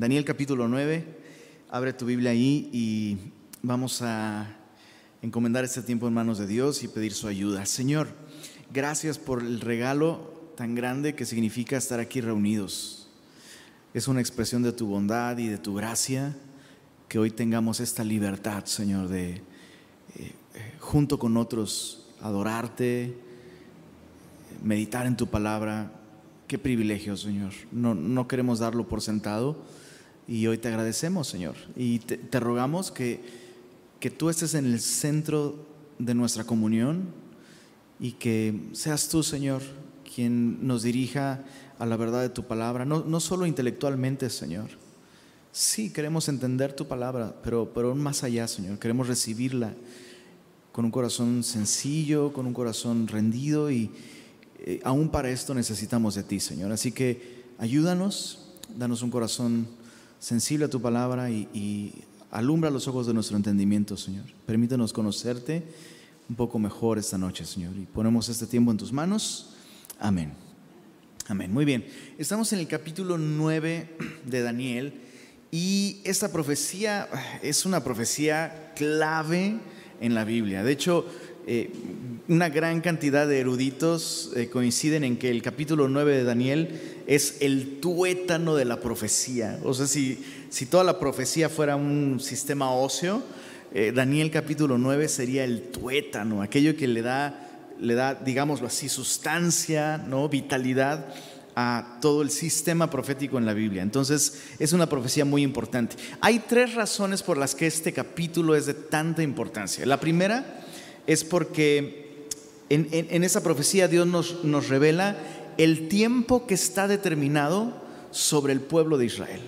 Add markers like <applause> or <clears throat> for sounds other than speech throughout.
Daniel capítulo 9. Abre tu Biblia ahí y vamos a encomendar este tiempo en manos de Dios y pedir su ayuda. Señor, gracias por el regalo tan grande que significa estar aquí reunidos. Es una expresión de tu bondad y de tu gracia que hoy tengamos esta libertad, Señor, de eh, junto con otros adorarte, meditar en tu palabra. Qué privilegio, Señor. No, no queremos darlo por sentado y hoy te agradecemos, Señor. Y te, rogamos que, que tú estés en el centro de nuestra comunión y que seas tú, Señor, quien nos dirija a la verdad de tu palabra, no, no solo intelectualmente, Señor. Sí, queremos entender tu palabra, pero, pero aún más allá, Señor, queremos recibirla con un corazón sencillo, con un corazón rendido y eh, aún para esto necesitamos de ti, Señor. Así que ayúdanos, danos un corazón sensible a tu palabra y, alumbra los ojos de nuestro entendimiento, Señor. Permítanos conocerte un poco mejor esta noche, Señor. Y ponemos este tiempo en tus manos. Amén. Amén. Muy bien. Estamos en el capítulo 9 de Daniel y esta profecía es una profecía clave en la Biblia. De hecho, eh, una gran cantidad de eruditos eh, coinciden en que el capítulo 9 de Daniel es el tuétano de la profecía. O sea, si, si toda la profecía fuera un sistema óseo, eh, Daniel capítulo 9 sería el tuétano, aquello que le da, le da, digámoslo así, sustancia, ¿no? vitalidad a todo el sistema profético en la Biblia. Entonces es una profecía muy importante. Hay tres razones por las que este capítulo es de tanta importancia. La primera es porque en, esa profecía Dios nos, nos revela el tiempo que está determinado sobre el pueblo de Israel.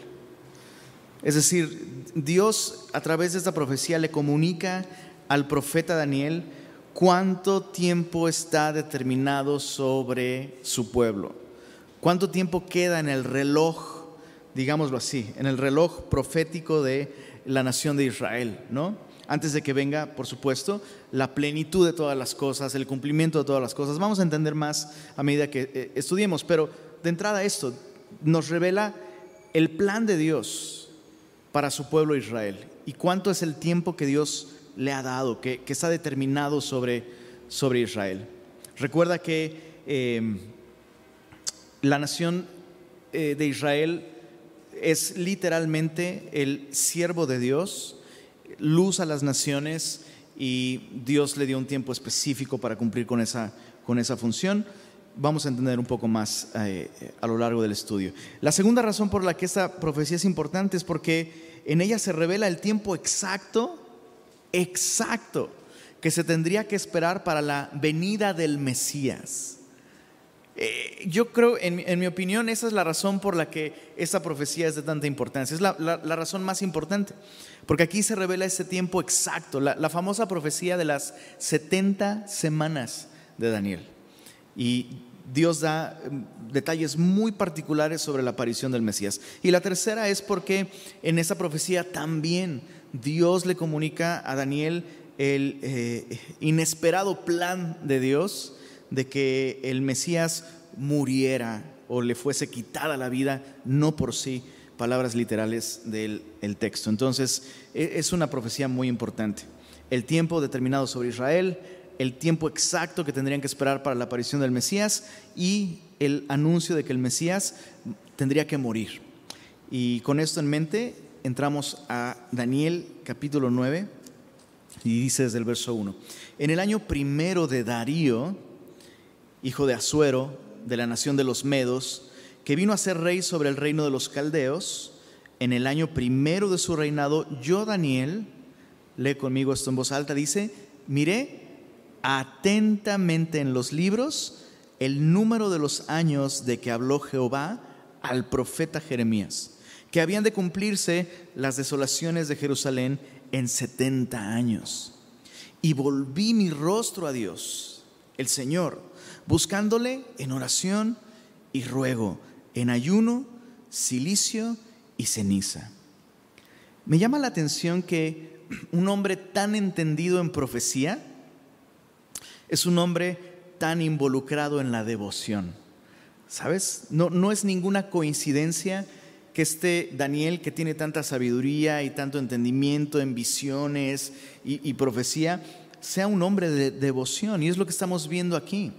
Es decir, Dios a través de esta profecía le comunica al profeta Daniel cuánto tiempo está determinado sobre su pueblo. ¿Cuánto tiempo queda en el reloj, digámoslo así, en el reloj profético de la nación de Israel, ¿no? Antes de que venga, por supuesto, la plenitud de todas las cosas, el cumplimiento de todas las cosas. Vamos a entender más a medida que eh, estudiemos, pero de entrada esto nos revela el plan de Dios para su pueblo Israel y cuánto es el tiempo que Dios le ha dado, que, que está determinado sobre, sobre Israel. Recuerda que eh, la nación eh, de Israel es literalmente el siervo de Dios, luz a las naciones y Dios le dio un tiempo específico para cumplir con esa, con esa función. Vamos a entender un poco más eh, a lo largo del estudio. La segunda razón por la que esta profecía es importante es porque en ella se revela el tiempo exacto, exacto, que se tendría que esperar para la venida del Mesías. Eh, yo creo, en, mi opinión, esa es la razón por la que esta profecía es de tanta importancia. Es la, razón más importante, porque aquí se revela ese tiempo exacto, la, famosa profecía de las 70 semanas de Daniel. Y Dios da mm, detalles muy particulares sobre la aparición del Mesías. Y la tercera es porque en esa profecía también Dios le comunica a Daniel el eh, inesperado plan de Dios de que el Mesías muriera o le fuese quitada la vida, no por sí, palabras literales del texto. Entonces, e, es una profecía muy importante. El tiempo determinado sobre Israel, el tiempo exacto que tendrían que esperar para la aparición del Mesías y el anuncio de que el Mesías tendría que morir. Y con esto en mente, entramos a Daniel capítulo 9 y dice desde el verso 1. En el año primero de Darío, hijo de Asuero, de la nación de los Medos, que vino a ser rey sobre el reino de los Caldeos, en el año primero de su reinado, yo, Daniel, lee conmigo esto en voz alta, dice, miré atentamente en los libros el número de los años de que habló Jehová al profeta Jeremías, que habían de cumplirse las desolaciones de Jerusalén en setenta años. Y volví mi rostro a Dios, el Señor, buscándole en oración y ruego, en ayuno, silicio y ceniza. Me llama la atención que un hombre tan entendido en profecía es un hombre tan involucrado en la devoción. ¿Sabes? No, no es ninguna coincidencia que este Daniel, que tiene tanta sabiduría y tanto entendimiento en visiones y, profecía, sea un hombre de devoción. Y es lo que estamos viendo aquí.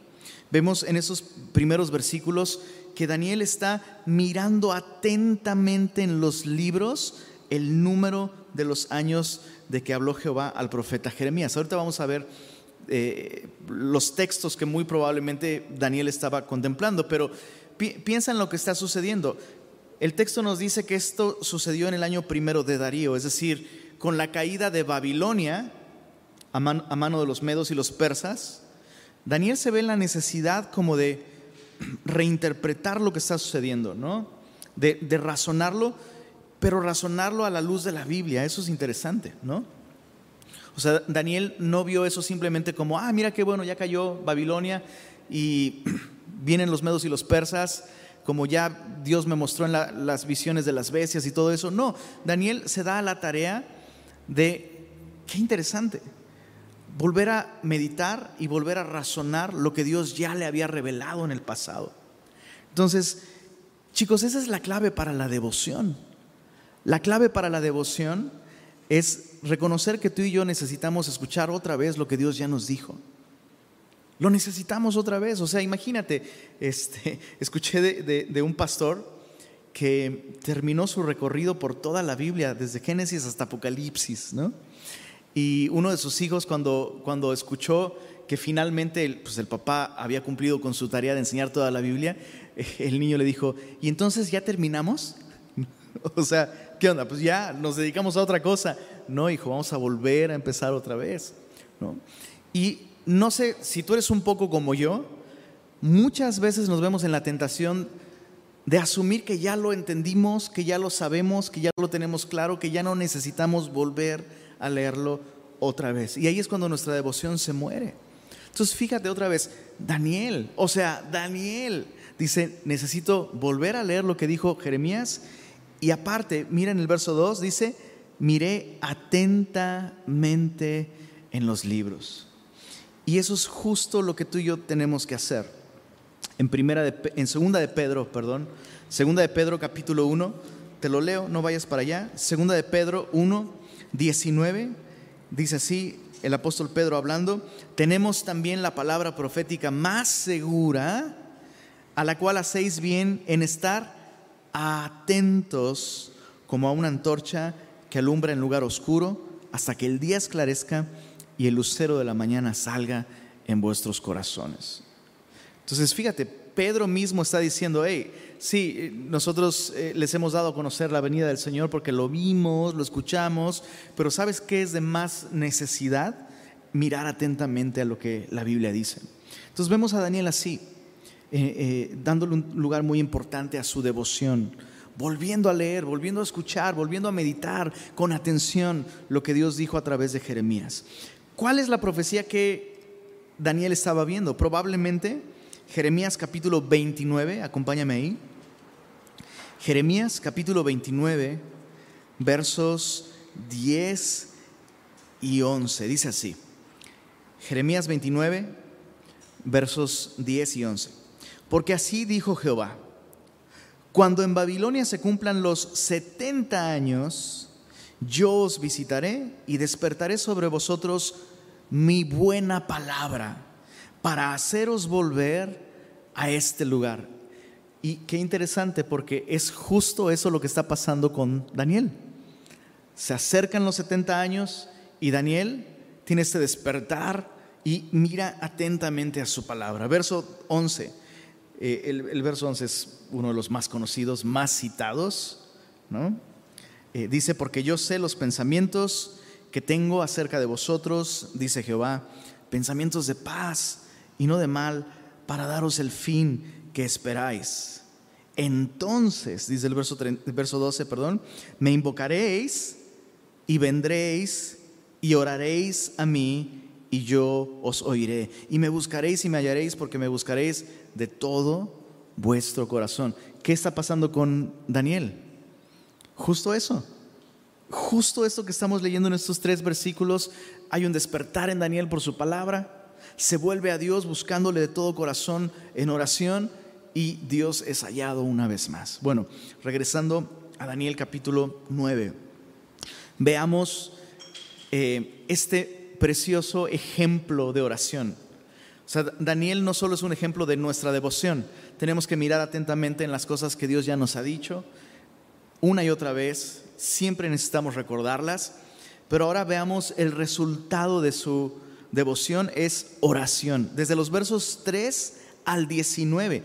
Vemos en esos primeros versículos que Daniel está mirando atentamente en los libros el número de los años de que habló Jehová al profeta Jeremías. Ahorita vamos a ver eh, los textos que muy probablemente Daniel estaba contemplando, pero piensa en lo que está sucediendo. El texto nos dice que esto sucedió en el año primero de Darío, es decir, con la caída de Babilonia a, mano de los medos y los persas. Daniel se ve en la necesidad como de <clears throat> reinterpretar lo que está sucediendo, ¿no? De, razonarlo, pero razonarlo a la luz de la Biblia. Eso es interesante, ¿no? O sea, Daniel no vio eso simplemente como, ah, mira qué bueno, ya cayó Babilonia y <clears throat> vienen los medos y los persas, como ya Dios me mostró en las visiones de las bestias y todo eso. No, Daniel se da a la tarea de, qué interesante, volver a meditar y volver a razonar lo que Dios ya le había revelado en el pasado. Entonces, chicos, esa es la clave para la devoción. La clave para la devoción es reconocer que tú y yo necesitamos escuchar otra vez lo que Dios ya nos dijo. Lo necesitamos otra vez. O sea, imagínate, este, <laughs> escuché de, un pastor que terminó su recorrido por toda la Biblia, desde Génesis hasta Apocalipsis, ¿no? Y uno de sus hijos cuando, cuando escuchó que finalmente pues el papá había cumplido con su tarea de enseñar toda la Biblia, el niño le dijo, ¿y entonces ya terminamos? <laughs> o sea, ¿qué onda? Pues ya nos dedicamos a otra cosa. No, hijo, vamos a volver a empezar otra vez. Y no sé si tú eres un poco como yo, muchas veces nos vemos en la tentación de asumir que ya lo entendimos, que ya lo sabemos, que ya lo tenemos claro, que ya no necesitamos volver a leerlo otra vez. Y ahí es cuando nuestra devoción se muere. Entonces fíjate otra vez, Daniel, o sea, Daniel dice, necesito volver a leer lo que dijo Jeremías y aparte, mira en el verso 2, dice, miré atentamente en los libros. Y eso es justo lo que tú y yo tenemos que hacer. En, primera en segunda de Pedro, perdón, segunda de Pedro capítulo 1, te lo leo, no vayas para allá. Segunda de Pedro 1, 19, dice así el apóstol Pedro hablando, tenemos también la palabra profética más segura, a la cual hacéis bien en estar atentos como a una antorcha que alumbra en lugar oscuro hasta que el día esclarezca y el lucero de la mañana salga en vuestros corazones. Entonces, fíjate, Pedro mismo está diciendo, hey, sí, nosotros eh, les hemos dado a conocer la venida del Señor porque lo vimos, lo escuchamos, pero ¿sabes qué es de más necesidad? Mirar atentamente a lo que la Biblia dice. Entonces vemos a Daniel así, eh, eh, dándole un lugar muy importante a su devoción, volviendo a leer, volviendo a escuchar, volviendo a meditar con atención lo que Dios dijo a través de Jeremías. ¿Cuál es la profecía que Daniel estaba viendo? Probablemente Jeremías capítulo 29, acompáñame ahí. Jeremías capítulo 29, versos 10 y 11. Dice así. Jeremías 29, versos 10 y 11. Porque así dijo Jehová, cuando en Babilonia se cumplan los 70 años, yo os visitaré y despertaré sobre vosotros mi buena palabra para haceros volver a este lugar. Y qué interesante porque es justo eso lo que está pasando con Daniel. Se acercan los 70 años y Daniel tiene este despertar y mira atentamente a su palabra. Verso 11. Eh, el, verso 11 es uno de los más conocidos, más citados, ¿no? Eh, dice, porque yo sé los pensamientos que tengo acerca de vosotros, dice Jehová, pensamientos de paz y no de mal, para daros el fin que esperáis. Entonces, dice el verso, el verso 12, perdón, me invocaréis y vendréis y oraréis a mí y yo os oiré. Y me buscaréis y me hallaréis porque me buscaréis de todo vuestro corazón. ¿Qué está pasando con Daniel? Justo eso. Justo esto que estamos leyendo en estos tres versículos. Hay un despertar en Daniel por su palabra. Se vuelve a Dios buscándole de todo corazón en oración y Dios es hallado una vez más. Bueno, regresando a Daniel capítulo 9. Veamos eh, este precioso ejemplo de oración. O sea, Daniel no solo es un ejemplo de nuestra devoción, tenemos que mirar atentamente en las cosas que Dios ya nos ha dicho, una y otra vez, siempre necesitamos recordarlas, pero ahora veamos el resultado de su devoción es oración. Desde los versos 3 al 19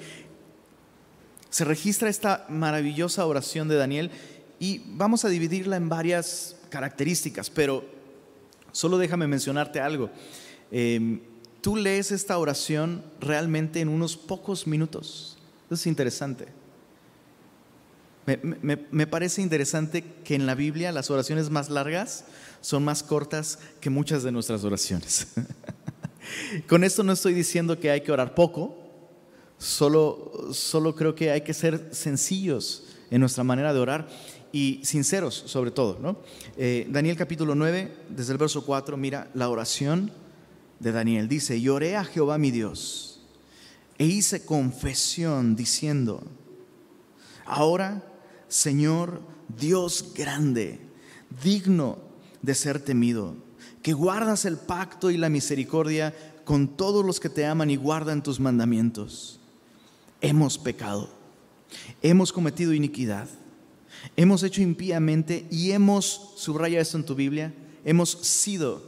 se registra esta maravillosa oración de Daniel y vamos a dividirla en varias características, pero solo déjame mencionarte algo. Em, tú lees esta oración realmente en unos pocos minutos. es interesante. Me, parece interesante que en la Biblia las oraciones más largas son más cortas que muchas de nuestras oraciones. <laughs> Con esto no estoy diciendo que hay que orar poco, solo, solo creo que hay que ser sencillos en nuestra manera de orar y sinceros sobre todo. Eh, Daniel capítulo 9, desde el verso 4, mira la oración de Daniel. Dice, lloré a Jehová mi Dios e hice confesión diciendo, ahora Señor Dios grande, digno de ser temido, que guardas el pacto y la misericordia con todos los que te aman y guardan tus mandamientos. Hemos pecado, hemos cometido iniquidad Hemos hecho impíamente y hemos, subraya esto en tu Biblia, hemos sido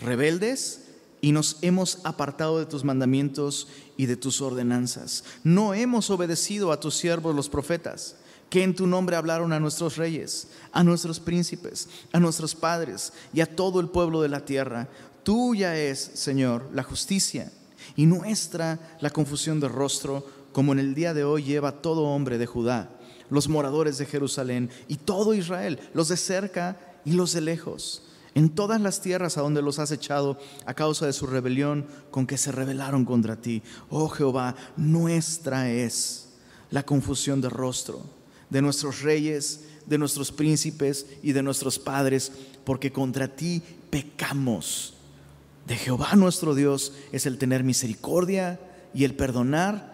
rebeldes y nos hemos apartado de tus mandamientos y de tus ordenanzas. No hemos obedecido a tus siervos los profetas, que en tu nombre hablaron a nuestros reyes, a nuestros príncipes, a nuestros padres y a todo el pueblo de la tierra. Tuya es, Señor, la justicia y nuestra la confusión de rostro, como en el día de hoy lleva todo hombre de Judá los moradores de Jerusalén y todo Israel, los de cerca y los de lejos, en todas las tierras a donde los has echado a causa de su rebelión con que se rebelaron contra ti. Oh Jehová, nuestra es la confusión de rostro de nuestros reyes, de nuestros príncipes y de nuestros padres, porque contra ti pecamos. De Jehová nuestro Dios es el tener misericordia y el perdonar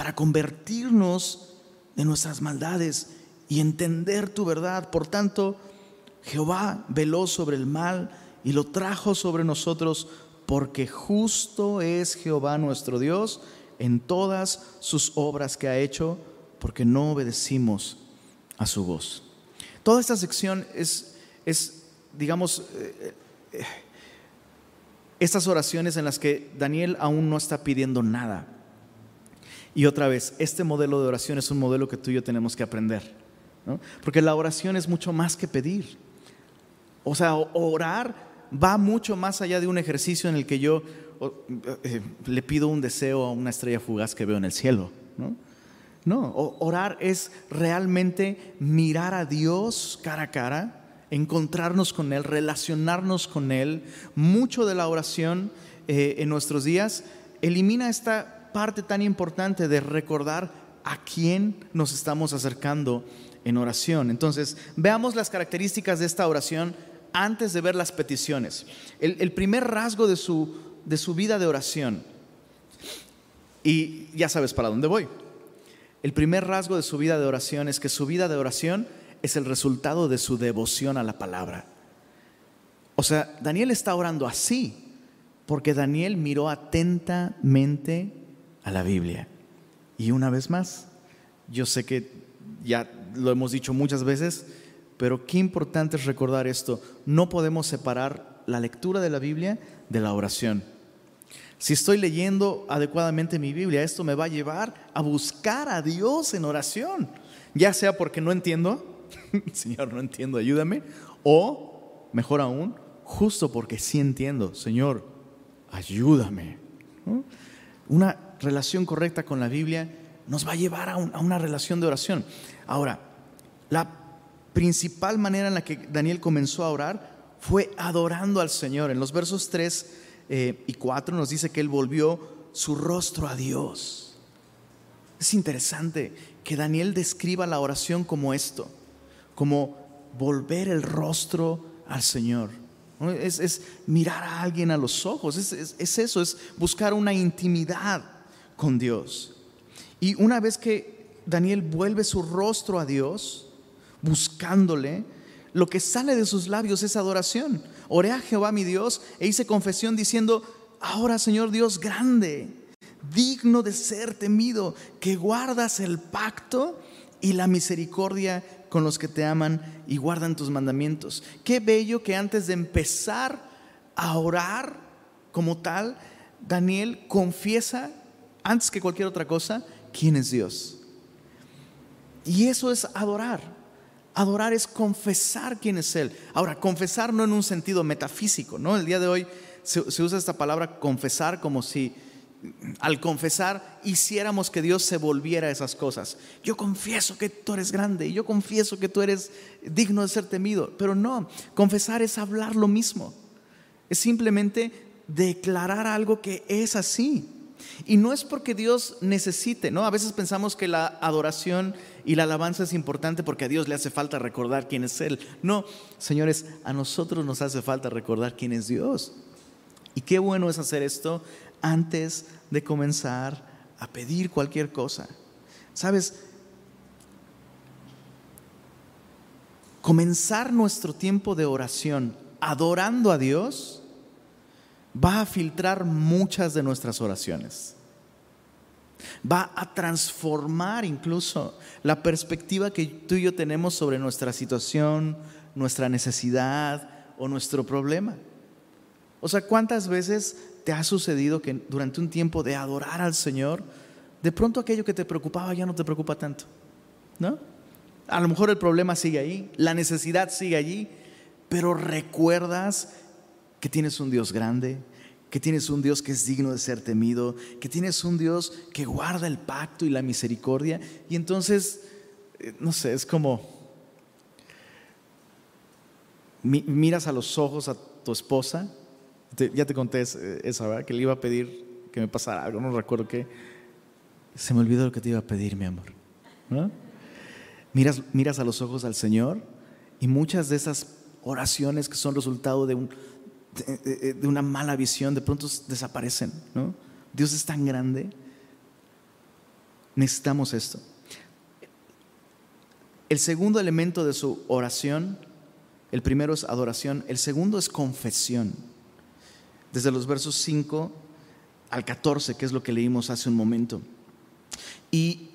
para convertirnos de nuestras maldades y entender tu verdad. Por tanto, Jehová veló sobre el mal y lo trajo sobre nosotros, porque justo es Jehová nuestro Dios en todas sus obras que ha hecho, porque no obedecimos a su voz. Toda esta sección es, es digamos, eh, eh, estas oraciones en las que Daniel aún no está pidiendo nada. Y otra vez, este modelo de oración es un modelo que tú y yo tenemos que aprender. Porque la oración es mucho más que pedir. O sea, orar va mucho más allá de un ejercicio en el que yo eh, le pido un deseo a una estrella fugaz que veo en el cielo. No, no orar es realmente mirar a Dios cara a cara, encontrarnos con Él, relacionarnos con Él. Mucho de la oración eh, en nuestros días elimina esta parte tan importante de recordar a quién nos estamos acercando en oración. Entonces, veamos las características de esta oración antes de ver las peticiones. El, primer rasgo de su, de su vida de oración, y ya sabes para dónde voy. El primer rasgo de su vida de oración es que su vida de oración es el resultado de su devoción a la palabra. O sea, Daniel está orando así, porque Daniel miró atentamente a la Biblia. Y una vez más, yo sé que ya lo hemos dicho muchas veces, pero qué importante es recordar esto. No podemos separar la lectura de la Biblia de la oración. Si estoy leyendo adecuadamente mi Biblia, esto me va a llevar a buscar a Dios en oración, ya sea porque no entiendo, <laughs> Señor, no entiendo, ayúdame, o mejor aún, justo porque sí entiendo, Señor, ayúdame. Una relación correcta con la Biblia nos va a llevar a, una relación de oración. Ahora, la principal manera en la que Daniel comenzó a orar fue adorando al Señor. En los versos 3 eh, y 4 nos dice que él volvió su rostro a Dios. Es interesante que Daniel describa la oración como esto, como volver el rostro al Señor. Es, mirar a alguien a los ojos, es eso, es buscar una intimidad con Dios. Y una vez que Daniel vuelve su rostro a Dios, buscándole, lo que sale de sus labios es adoración. Oré a Jehová mi Dios e hice confesión diciendo, ahora Señor Dios grande, digno de ser temido, que guardas el pacto y la misericordia con los que te aman y guardan tus mandamientos. Qué bello que antes de empezar a orar como tal, Daniel confiesa, antes que cualquier otra cosa, quién es Dios. Y eso es adorar. Adorar es confesar quién es Él. Ahora, confesar no en un sentido metafísico, ¿no? El día de hoy se, usa esta palabra confesar como si al confesar hiciéramos que Dios se volviera a esas cosas. Yo confieso que tú eres grande y yo confieso que tú eres digno de ser temido, pero no, confesar es hablar lo mismo. Es simplemente declarar algo que es así. Y no es porque Dios necesite, ¿no? A veces pensamos que la adoración y la alabanza es importante porque a Dios le hace falta recordar quién es Él. No, señores, a nosotros nos hace falta recordar quién es Dios. Y qué bueno es hacer esto antes de comenzar a pedir cualquier cosa. ¿Sabes? Comenzar nuestro tiempo de oración adorando a Dios va a filtrar muchas de nuestras oraciones. Va a transformar incluso la perspectiva que tú y yo tenemos sobre nuestra situación, nuestra necesidad o nuestro problema. O sea, ¿cuántas veces te ha sucedido que durante un tiempo de adorar al Señor, de pronto aquello que te preocupaba ya no te preocupa tanto? ¿No? A lo mejor el problema sigue ahí, la necesidad sigue allí, pero recuerdas que tienes un Dios grande, que tienes un Dios que es digno de ser temido, que tienes un Dios que guarda el pacto y la misericordia. Y entonces, eh, no sé, es como, miras a los ojos a tu esposa, ya te conté esa, ¿verdad? Que le iba a pedir que me pasara algo, no recuerdo qué. Se me olvidó lo que te iba a pedir, mi amor. Miras, miras a los ojos al Señor y muchas de esas oraciones que son resultado de un, de, una mala visión, de pronto desaparecen. ¿no? Dios es tan grande. Necesitamos esto. El segundo elemento de su oración, el primero es adoración, el segundo es confesión. Desde los versos 5 al 14, que es lo que leímos hace un momento. Y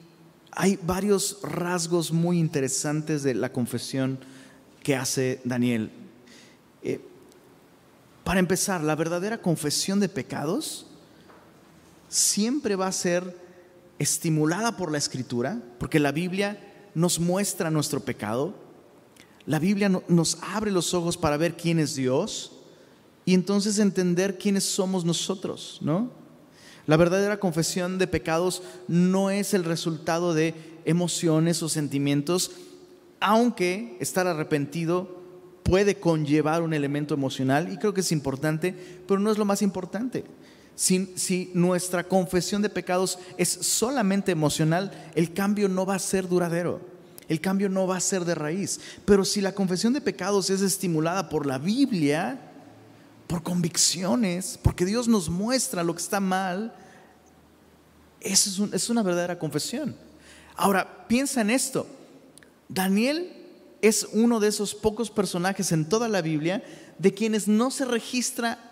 hay varios rasgos muy interesantes de la confesión que hace Daniel. Eh, para empezar, la verdadera confesión de pecados siempre va a ser estimulada por la escritura, porque la Biblia nos muestra nuestro pecado, la Biblia nos abre los ojos para ver quién es Dios y entonces entender quiénes somos nosotros, ¿no? La verdadera confesión de pecados no es el resultado de emociones o sentimientos, aunque estar arrepentido puede conllevar un elemento emocional y creo que es importante, pero no es lo más importante. Si, nuestra confesión de pecados es solamente emocional, el cambio no va a ser duradero, el cambio no va a ser de raíz. Pero si la confesión de pecados es estimulada por la Biblia, por convicciones, porque Dios nos muestra lo que está mal, eso es, es una verdadera confesión. Ahora, piensa en esto. Daniel es uno de esos pocos personajes en toda la Biblia de quienes no se registra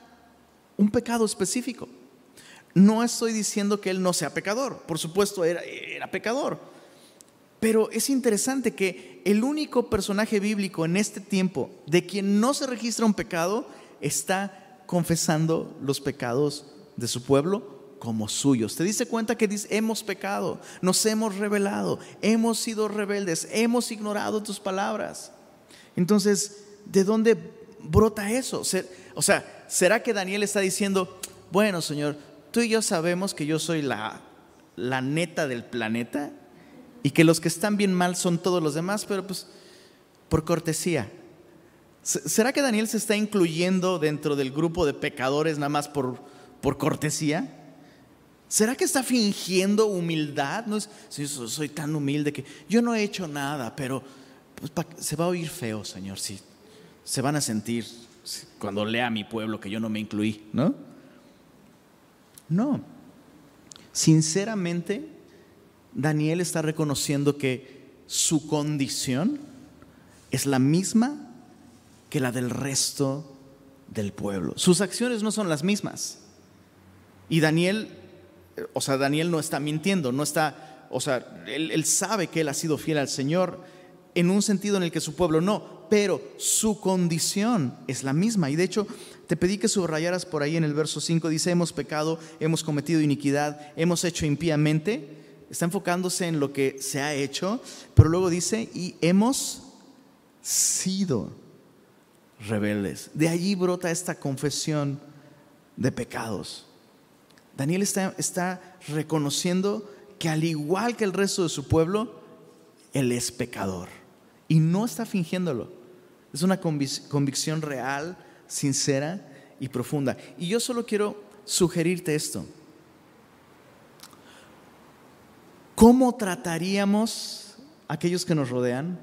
un pecado específico. No estoy diciendo que él no sea pecador, por supuesto era, pecador, pero es interesante que el único personaje bíblico en este tiempo de quien no se registra un pecado está confesando los pecados de su pueblo como suyos. ¿Te diste cuenta que dice, hemos pecado, nos hemos rebelado, hemos sido rebeldes, hemos ignorado tus palabras? Entonces, ¿de dónde brota eso? O sea, ¿será que Daniel está diciendo, bueno, Señor, tú y yo sabemos que yo soy la, la neta del planeta y que los que están bien mal son todos los demás, pero pues por cortesía. ¿Será que Daniel se está incluyendo dentro del grupo de pecadores nada más por, por cortesía? ¿Será que está fingiendo humildad? No es, soy tan humilde que yo no he hecho nada, pero pues, se va a oír feo, Señor, sí. Se van a sentir cuando lea a mi pueblo que yo no me incluí, ¿no? No. Sinceramente, Daniel está reconociendo que su condición es la misma que la del resto del pueblo. Sus acciones no son las mismas. Y Daniel o sea, Daniel no está mintiendo, no está, o sea, él, sabe que él ha sido fiel al Señor en un sentido en el que su pueblo no, pero su condición es la misma. Y de hecho, te pedí que subrayaras por ahí en el verso 5, dice, hemos pecado, hemos cometido iniquidad, hemos hecho impíamente. Está enfocándose en lo que se ha hecho, pero luego dice, y hemos sido rebeldes. De allí brota esta confesión de pecados. Daniel está, reconociendo que al igual que el resto de su pueblo, él es pecador. Y no está fingiéndolo. Es una convicción real, sincera y profunda. Y yo solo quiero sugerirte esto. ¿Cómo trataríamos a aquellos que nos rodean?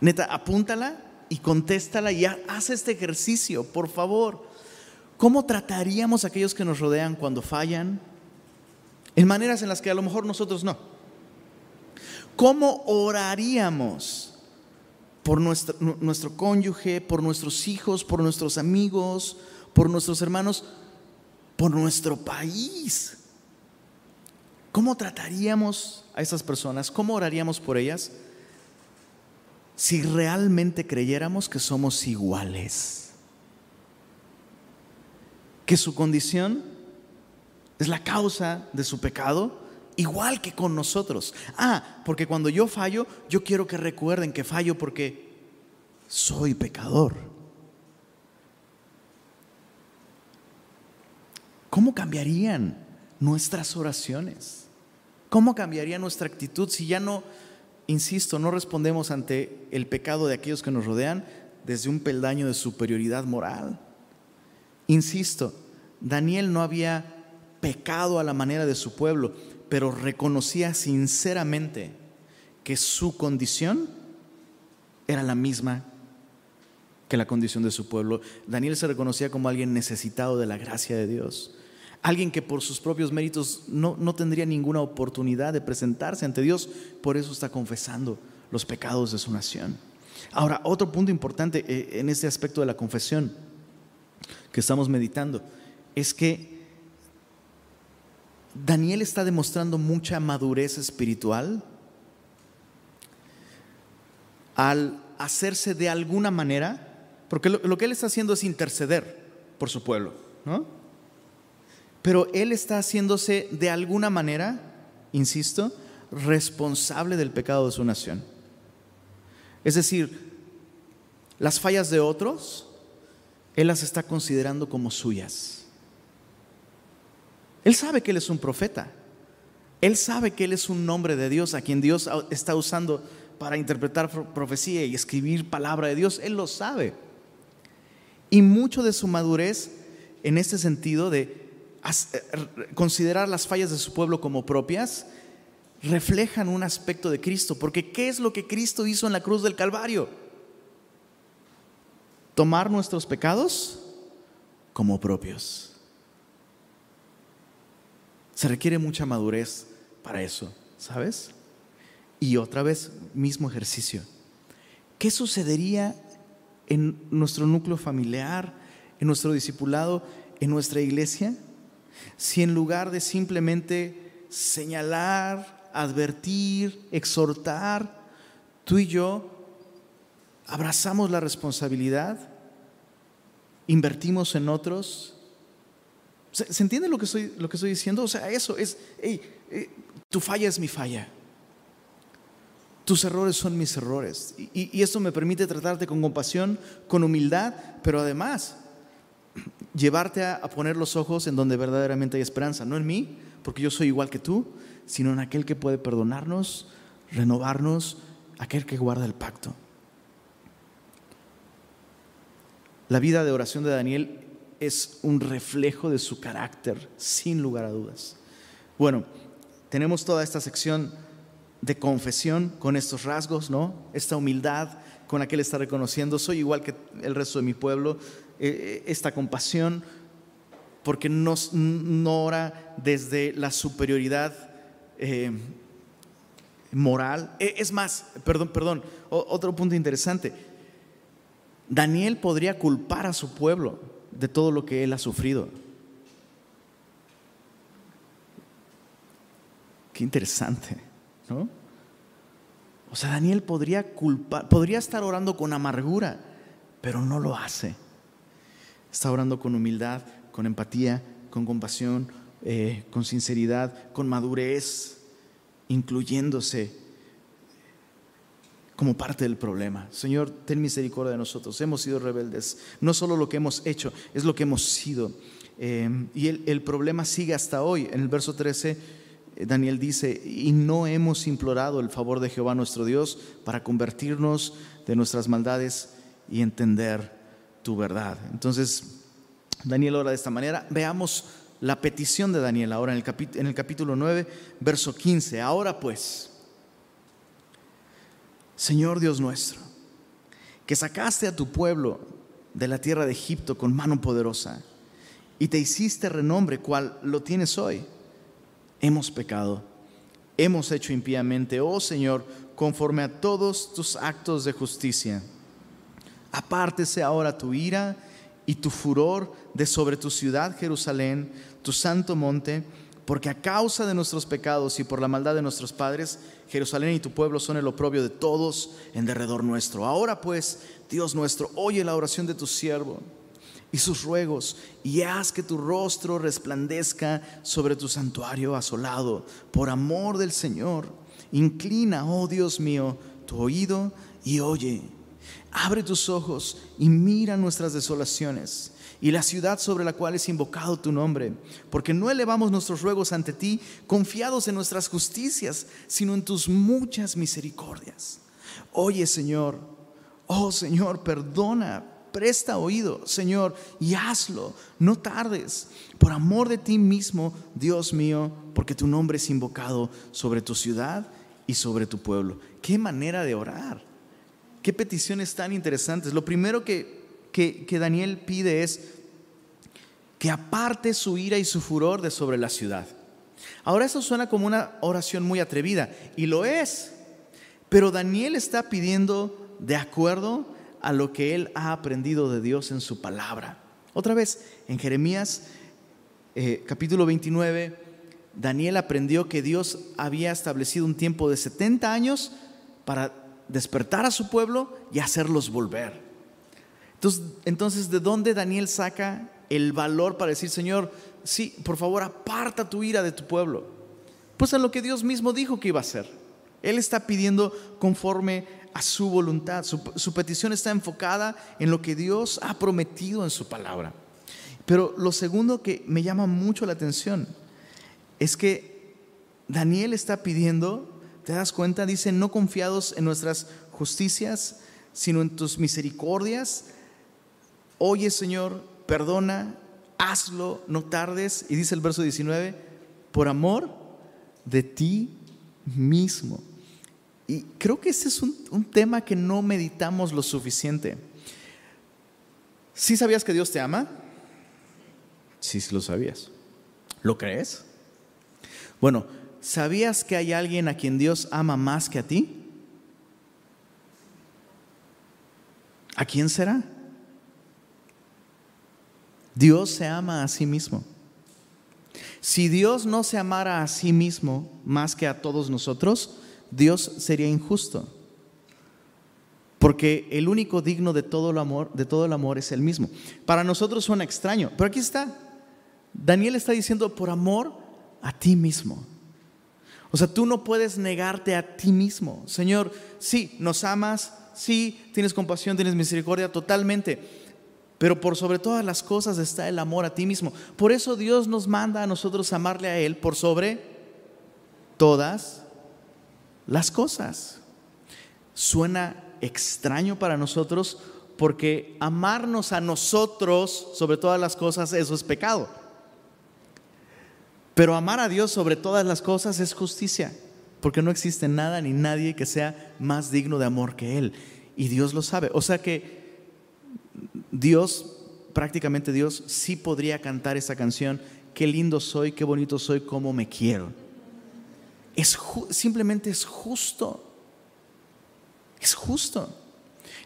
Neta, apúntala y contéstala y haz este ejercicio, por favor. ¿Cómo trataríamos a aquellos que nos rodean cuando fallan? En maneras en las que a lo mejor nosotros no. ¿Cómo oraríamos por nuestro, nuestro cónyuge, por nuestros hijos, por nuestros amigos, por nuestros hermanos, por nuestro país? ¿Cómo trataríamos a esas personas? ¿Cómo oraríamos por ellas? Si realmente creyéramos que somos iguales que su condición es la causa de su pecado, igual que con nosotros. Ah, porque cuando yo fallo, yo quiero que recuerden que fallo porque soy pecador. ¿Cómo cambiarían nuestras oraciones? ¿Cómo cambiaría nuestra actitud si ya no, insisto, no respondemos ante el pecado de aquellos que nos rodean desde un peldaño de superioridad moral? Insisto, Daniel no había pecado a la manera de su pueblo, pero reconocía sinceramente que su condición era la misma que la condición de su pueblo. Daniel se reconocía como alguien necesitado de la gracia de Dios, alguien que por sus propios méritos no, no tendría ninguna oportunidad de presentarse ante Dios, por eso está confesando los pecados de su nación. Ahora, otro punto importante eh, en este aspecto de la confesión que estamos meditando es que Daniel está demostrando mucha madurez espiritual al hacerse de alguna manera, porque lo, que él está haciendo es interceder por su pueblo, ¿no? Pero él está haciéndose de alguna manera, insisto, responsable del pecado de su nación. Es decir, las fallas de otros él las está considerando como suyas. Él sabe que Él es un profeta. Él sabe que Él es un nombre de Dios, a quien Dios está usando para interpretar profecía y escribir palabra de Dios. Él lo sabe. Y mucho de su madurez en este sentido de eh, considerar las fallas de su pueblo como propias, reflejan un aspecto de Cristo. Porque ¿qué es lo que Cristo hizo en la cruz del Calvario? tomar nuestros pecados como propios. Se requiere mucha madurez para eso, ¿sabes? Y otra vez, mismo ejercicio. ¿Qué sucedería en nuestro núcleo familiar, en nuestro discipulado, en nuestra iglesia, si en lugar de simplemente señalar, advertir, exhortar, tú y yo abrazamos la responsabilidad invertimos en otros. ¿Se, entiende lo que, estoy, lo que estoy diciendo? O sea, eso es, hey, eh, tu falla es mi falla. Tus errores son mis errores. Y, y, esto me permite tratarte con compasión, con humildad, pero además llevarte a, a, poner los ojos en donde verdaderamente hay esperanza. No en mí, porque yo soy igual que tú, sino en aquel que puede perdonarnos, renovarnos, aquel que guarda el pacto. La vida de oración de Daniel es un reflejo de su carácter, sin lugar a dudas. Bueno, tenemos toda esta sección de confesión con estos rasgos, ¿no? Esta humildad con la que él está reconociendo, soy igual que el resto de mi pueblo, eh, eh, esta compasión, porque no, ora desde la superioridad eh, moral. E, es más, perdón, perdón, otro punto interesante. Daniel podría culpar a su pueblo de todo lo que él ha sufrido. Qué interesante, ¿no? O sea, Daniel podría culpar, podría estar orando con amargura, pero no lo hace. Está orando con humildad, con empatía, con compasión, eh, con sinceridad, con madurez, incluyéndose como parte del problema. Señor, ten misericordia de nosotros. Hemos sido rebeldes. No solo lo que hemos hecho, es lo que hemos sido. Eh, y el, problema sigue hasta hoy. En el verso 13, eh, Daniel dice, y no hemos implorado el favor de Jehová nuestro Dios para convertirnos de nuestras maldades y entender tu verdad. Entonces, Daniel ora de esta manera. Veamos la petición de Daniel ahora en el, en el capítulo 9, verso 15. Ahora pues, Señor Dios nuestro, que sacaste a tu pueblo de la tierra de Egipto con mano poderosa y te hiciste renombre cual lo tienes hoy, hemos pecado, hemos hecho impíamente, oh Señor, conforme a todos tus actos de justicia. Apártese ahora tu ira y tu furor de sobre tu ciudad Jerusalén, tu santo monte, porque a causa de nuestros pecados y por la maldad de nuestros padres, Jerusalén y tu pueblo son el oprobio de todos en derredor nuestro. Ahora pues, Dios nuestro, oye la oración de tu siervo y sus ruegos, y haz que tu rostro resplandezca sobre tu santuario asolado, por amor del Señor. Inclina, oh Dios mío, tu oído y oye. Abre tus ojos y mira nuestras desolaciones y la ciudad sobre la cual es invocado tu nombre, porque no elevamos nuestros ruegos ante ti confiados en nuestras justicias, sino en tus muchas misericordias. Oye, Señor, oh Señor, perdona, presta oído, Señor, y hazlo, no tardes, por amor de ti mismo, Dios mío, porque tu nombre es invocado sobre tu ciudad y sobre tu pueblo. Qué manera de orar. Qué peticiones tan interesantes. Lo primero que, que, Daniel pide es que aparte su ira y su furor de sobre la ciudad. Ahora eso suena como una oración muy atrevida, y lo es, pero Daniel está pidiendo de acuerdo a lo que él ha aprendido de Dios en su palabra. Otra vez, en Jeremías eh, capítulo 29, Daniel aprendió que Dios había establecido un tiempo de 70 años para despertar a su pueblo y hacerlos volver. Entonces, entonces, ¿de dónde Daniel saca el valor para decir, Señor, sí, por favor, aparta tu ira de tu pueblo? Pues a lo que Dios mismo dijo que iba a hacer. Él está pidiendo conforme a su voluntad. Su petición está enfocada en lo que Dios ha prometido en su palabra. Pero lo segundo que me llama mucho la atención es que Daniel está pidiendo ¿Te das cuenta? Dice, no confiados en nuestras justicias, sino en tus misericordias. Oye, Señor, perdona, hazlo, no tardes. Y dice el verso 19, por amor de ti mismo. Y creo que ese es un, un tema que no meditamos lo suficiente. ¿Sí sabías que Dios te ama? Sí, sí lo sabías. ¿Lo crees? Bueno, ¿sabías que hay alguien a quien Dios ama más que a ti? ¿A quién será? Dios se ama a sí mismo. Si Dios no se amara a sí mismo más que a todos nosotros, Dios sería injusto. porque el único digno de todo el amor, de todo el amor es el mismo. Para nosotros suena extraño, pero aquí está. Daniel está diciendo por amor a ti mismo. O sea, tú no puedes negarte a ti mismo. Señor, sí, nos amas, sí, tienes compasión, tienes misericordia, totalmente. Pero por sobre todas las cosas está el amor a ti mismo. Por eso Dios nos manda a nosotros amarle a Él por sobre todas las cosas. Suena extraño para nosotros porque amarnos a nosotros sobre todas las cosas, eso es pecado. Pero amar a Dios sobre todas las cosas es justicia, porque no existe nada ni nadie que sea más digno de amor que Él. Y Dios lo sabe. O sea que Dios, prácticamente Dios, sí podría cantar esa canción, qué lindo soy, qué bonito soy, cómo me quiero. Es simplemente es justo. Es justo.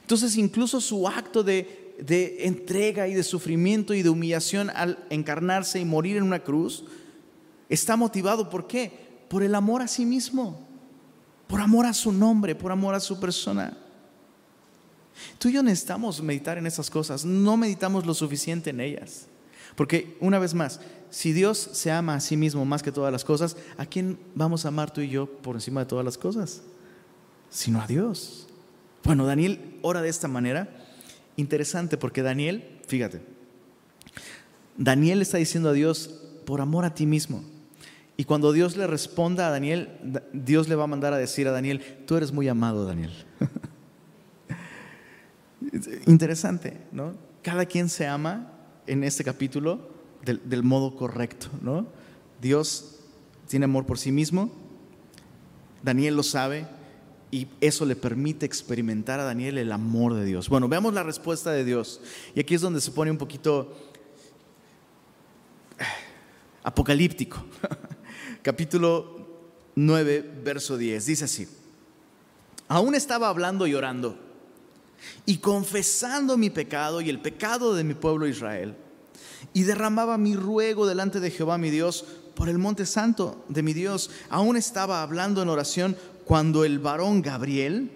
Entonces incluso su acto de, de entrega y de sufrimiento y de humillación al encarnarse y morir en una cruz está motivado por qué? Por el amor a sí mismo, por amor a su nombre, por amor a su persona. Tú y yo necesitamos meditar en esas cosas, no meditamos lo suficiente en ellas. Porque una vez más, si Dios se ama a sí mismo más que todas las cosas, ¿a quién vamos a amar tú y yo por encima de todas las cosas? Sino a Dios. Bueno, Daniel ora de esta manera. Interesante porque Daniel, fíjate, Daniel está diciendo a Dios, por amor a ti mismo. Y cuando Dios le responda a Daniel, Dios le va a mandar a decir a Daniel, tú eres muy amado, Daniel. <laughs> Interesante, ¿no? Cada quien se ama en este capítulo del, del, modo correcto, ¿no? Dios tiene amor por sí mismo, Daniel lo sabe, y eso le permite experimentar a Daniel el amor de Dios. Bueno, veamos la respuesta de Dios. Y aquí es donde se pone un poquito eh, apocalíptico. <laughs> Capítulo 9, verso 10. Dice así. Aún estaba hablando y orando y confesando mi pecado y el pecado de mi pueblo Israel. Y derramaba mi ruego delante de Jehová mi Dios por el monte santo de mi Dios. Aún estaba hablando en oración cuando el varón Gabriel,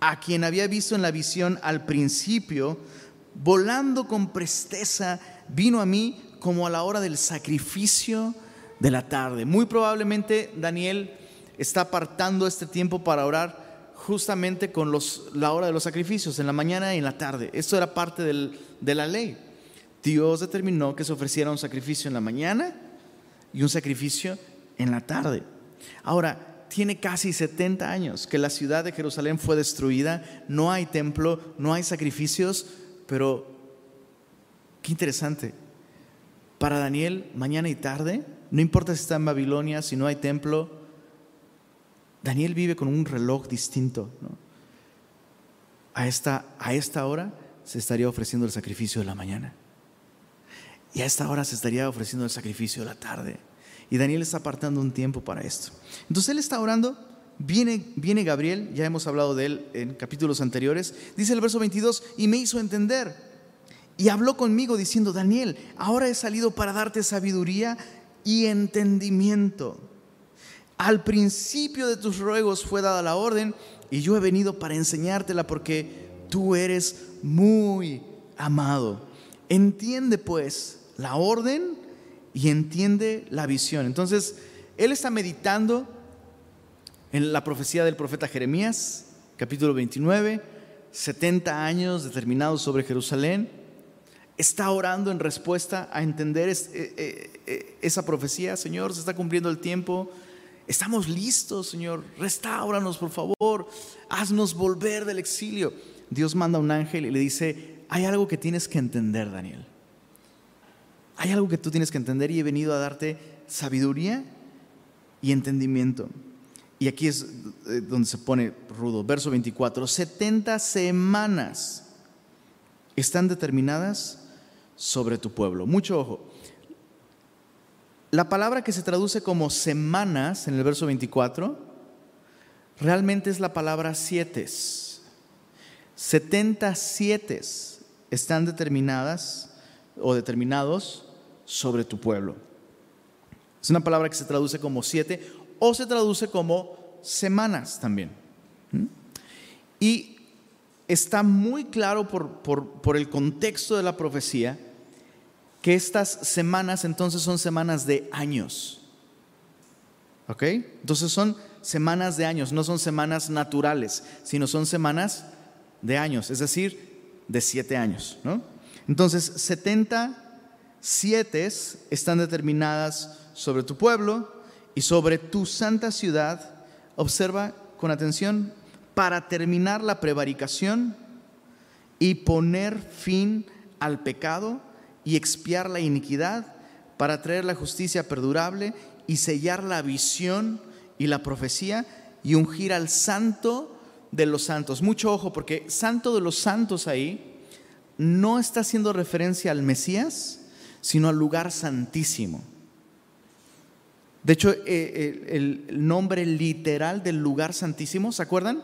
a quien había visto en la visión al principio, volando con presteza, vino a mí como a la hora del sacrificio de la tarde. Muy probablemente Daniel está apartando este tiempo para orar justamente con los, la hora de los sacrificios, en la mañana y en la tarde. Esto era parte de la ley. Dios determinó que se ofreciera un sacrificio en la mañana y un sacrificio en la tarde. Ahora, tiene casi 70 años que la ciudad de Jerusalén fue destruida, no hay templo, no hay sacrificios, pero qué interesante. Para Daniel, mañana y tarde, no importa si está en Babilonia, si no hay templo, Daniel vive con un reloj distinto. A, esta, a esta hora se estaría ofreciendo el sacrificio de la mañana. Y a esta hora se estaría ofreciendo el sacrificio de la tarde. Y Daniel está apartando un tiempo para esto. Entonces él está orando, viene, viene Gabriel, ya hemos hablado de él en capítulos anteriores, dice el verso 22, y me hizo entender. Y habló conmigo diciendo, Daniel, ahora he salido para darte sabiduría y entendimiento. Al principio de tus ruegos fue dada la orden y yo he venido para enseñártela porque tú eres muy amado. Entiende pues la orden y entiende la visión. Entonces, él está meditando en la profecía del profeta Jeremías, capítulo 29, 70 años determinados sobre Jerusalén. Está orando en respuesta a entender eh, eh, esa profecía. Señor, se está cumpliendo el tiempo. Estamos listos, Señor. Restauranos, por favor. Haznos volver del exilio. Dios manda a un ángel y le dice, hay algo que tienes que entender, Daniel. Hay algo que tú tienes que entender y he venido a darte sabiduría y entendimiento. Y aquí es eh, donde se pone rudo. Verso 24. 70 semanas están determinadas sobre tu pueblo. Mucho ojo. La palabra que se traduce como semanas en el verso 24 realmente es la palabra siete. 70 siete están determinadas o determinados sobre tu pueblo. Es una palabra que se traduce como siete o se traduce como semanas también. Y está muy claro por, por, el contexto de la profecía que estas semanas entonces son semanas de años. ¿Ok? Entonces son semanas de años, no son semanas naturales, sino son semanas de años, es decir, de siete años. ¿no? Entonces, 70 siete están determinadas sobre tu pueblo y sobre tu santa ciudad. Observa con atención para terminar la prevaricación y poner fin al pecado y expiar la iniquidad, para traer la justicia perdurable y sellar la visión y la profecía y ungir al santo de los santos. Mucho ojo, porque santo de los santos ahí no está haciendo referencia al Mesías, sino al lugar santísimo. De hecho, eh, el nombre literal del lugar santísimo, ¿se acuerdan?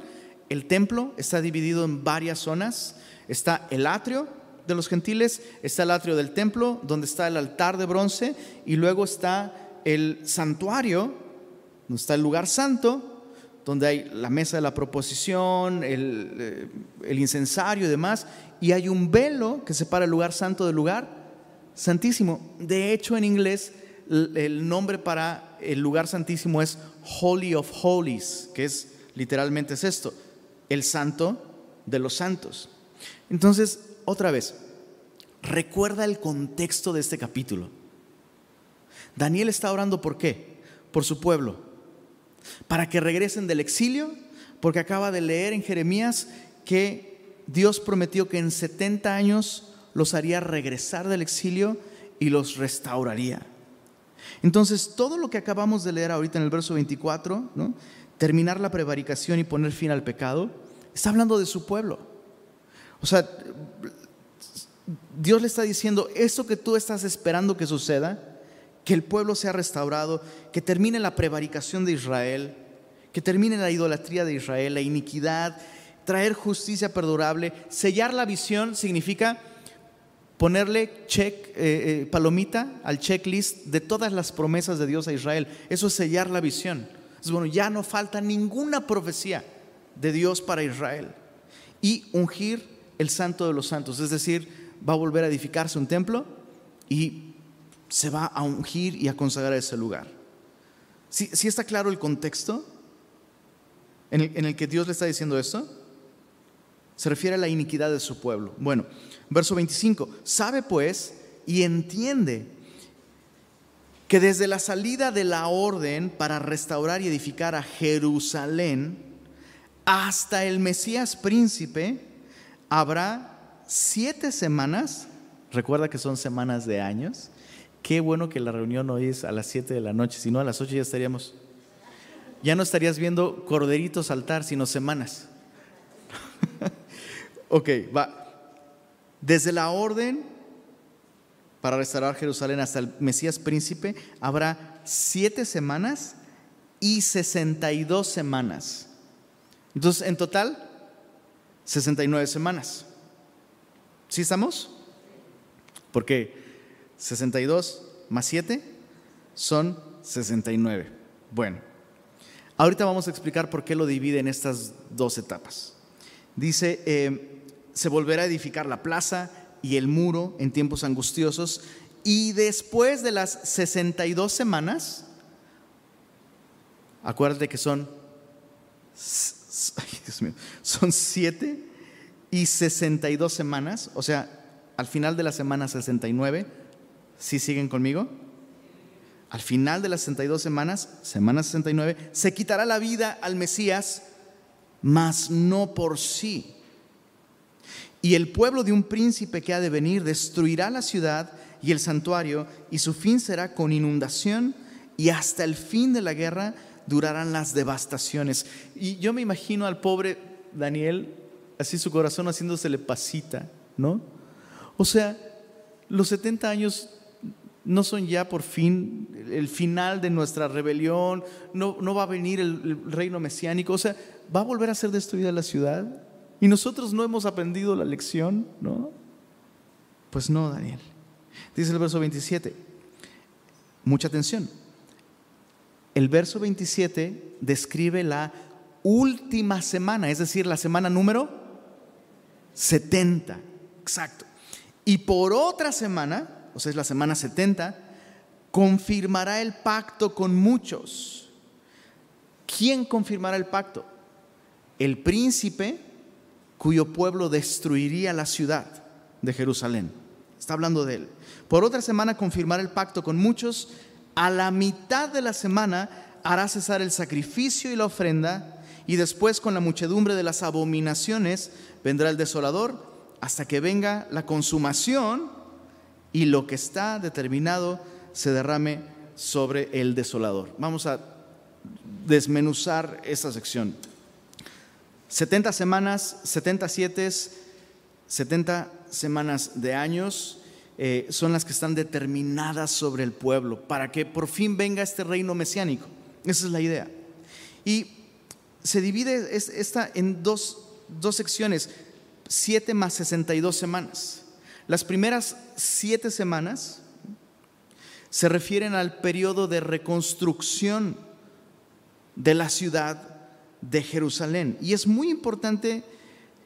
el templo está dividido en varias zonas. Está el atrio de los gentiles, está el atrio del templo, donde está el altar de bronce, y luego está el santuario, donde está el lugar santo, donde hay la mesa de la proposición, el, eh, el incensario y demás, y hay un velo que separa el lugar santo del lugar santísimo. De hecho, en inglés, el nombre para el lugar santísimo es Holy of Holies, que es literalmente es esto el santo de los santos. Entonces, otra vez, recuerda el contexto de este capítulo. Daniel está orando por qué? Por su pueblo. Para que regresen del exilio, porque acaba de leer en Jeremías que Dios prometió que en 70 años los haría regresar del exilio y los restauraría. Entonces, todo lo que acabamos de leer ahorita en el verso 24, ¿no? terminar la prevaricación y poner fin al pecado, está hablando de su pueblo. O sea, Dios le está diciendo, eso que tú estás esperando que suceda, que el pueblo sea restaurado, que termine la prevaricación de Israel, que termine la idolatría de Israel, la iniquidad, traer justicia perdurable, sellar la visión significa ponerle check, eh, eh, palomita al checklist de todas las promesas de Dios a Israel. Eso es sellar la visión. Es bueno, ya no falta ninguna profecía de Dios para Israel. Y ungir el santo de los santos, es decir, va a volver a edificarse un templo y se va a ungir y a consagrar ese lugar. ¿Sí, está claro el contexto en el, en el que Dios le está diciendo esto? Se refiere a la iniquidad de su pueblo. Bueno, verso 25, sabe pues y entiende que desde la salida de la orden para restaurar y edificar a Jerusalén hasta el Mesías príncipe habrá siete semanas, recuerda que son semanas de años, qué bueno que la reunión hoy es a las siete de la noche, si no a las ocho ya estaríamos, ya no estarías viendo corderitos saltar, sino semanas. <laughs> ok, va. Desde la orden para restaurar Jerusalén hasta el Mesías príncipe, habrá siete semanas y sesenta y dos semanas. Entonces, en total, 69 semanas. ¿Sí estamos? Porque 62 más 7 son 69. Bueno, ahorita vamos a explicar por qué lo divide en estas dos etapas. Dice, eh, se volverá a edificar la plaza y el muro en tiempos angustiosos. Y después de las 62 semanas, acuérdate que son, <laughs> son 7 y 62 semanas, o sea, al final de la semana 69, si siguen conmigo? Al final de las 62 semanas, semana 69, se quitará la vida al Mesías, mas no por sí y el pueblo de un príncipe que ha de venir destruirá la ciudad y el santuario, y su fin será con inundación, y hasta el fin de la guerra durarán las devastaciones. Y yo me imagino al pobre Daniel, así su corazón haciéndosele pasita, ¿no? O sea, los 70 años no son ya por fin el final de nuestra rebelión, no, no va a venir el, el reino mesiánico, o sea, va a volver a ser destruida la ciudad. ¿Y nosotros no hemos aprendido la lección? ¿No? Pues no, Daniel. Dice el verso 27. Mucha atención. El verso 27 describe la última semana, es decir, la semana número 70, exacto. Y por otra semana, o sea, es la semana 70, confirmará el pacto con muchos. ¿Quién confirmará el pacto? El príncipe cuyo pueblo destruiría la ciudad de Jerusalén. Está hablando de él. Por otra semana confirmará el pacto con muchos. A la mitad de la semana hará cesar el sacrificio y la ofrenda. Y después con la muchedumbre de las abominaciones vendrá el desolador hasta que venga la consumación y lo que está determinado se derrame sobre el desolador. Vamos a desmenuzar esta sección. 70 semanas, 77, 70 semanas de años eh, son las que están determinadas sobre el pueblo para que por fin venga este reino mesiánico. Esa es la idea. Y se divide esta en dos, dos secciones. 7 más 62 semanas. Las primeras siete semanas se refieren al periodo de reconstrucción de la ciudad de Jerusalén. Y es muy importante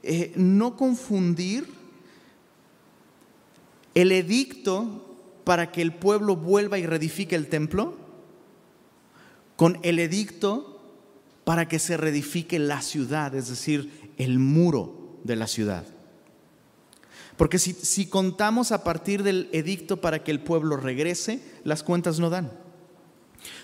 eh, no confundir el edicto para que el pueblo vuelva y reedifique el templo con el edicto para que se reedifique la ciudad, es decir, el muro de la ciudad. Porque si, contamos a partir del edicto para que el pueblo regrese, las cuentas no dan.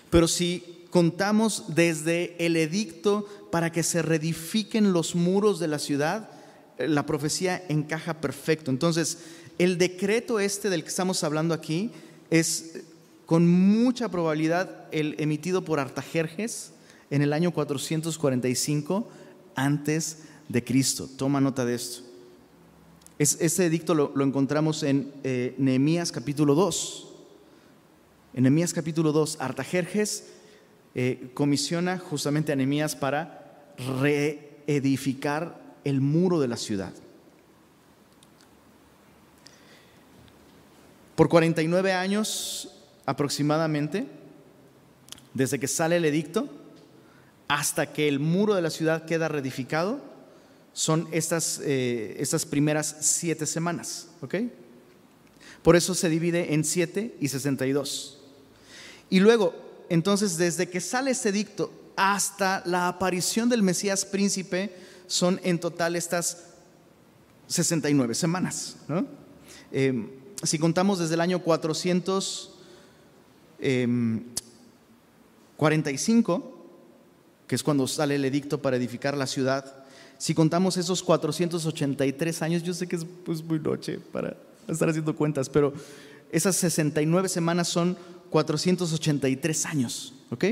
Pero si contamos desde el edicto para que se reedifiquen los muros de la ciudad, eh, la profecía encaja perfecto. Entonces, el decreto este del que estamos hablando aquí es con mucha probabilidad el emitido por Artajerjes en el año 445 antes de Cristo. Toma nota de esto. este edicto lo, encontramos en eh, Nehemías capítulo 2. En Nehemías capítulo 2, Artajerjes eh, comisiona justamente a Nehemías para reedificar el muro de la ciudad. Por 49 años aproximadamente, desde que sale el edicto hasta que el muro de la ciudad queda reedificado, son estas, eh, estas primeras siete semanas. ¿ok? Por eso se divide en siete y 62. Y luego, entonces, desde que sale este edicto hasta la aparición del Mesías príncipe, son en total estas 69 semanas. Em, si contamos desde el año 445, em, que es cuando sale el edicto para edificar la ciudad, si contamos esos 483 años, yo sé que es pues, muy noche para estar haciendo cuentas, pero esas 69 semanas son 483 años, ¿ok?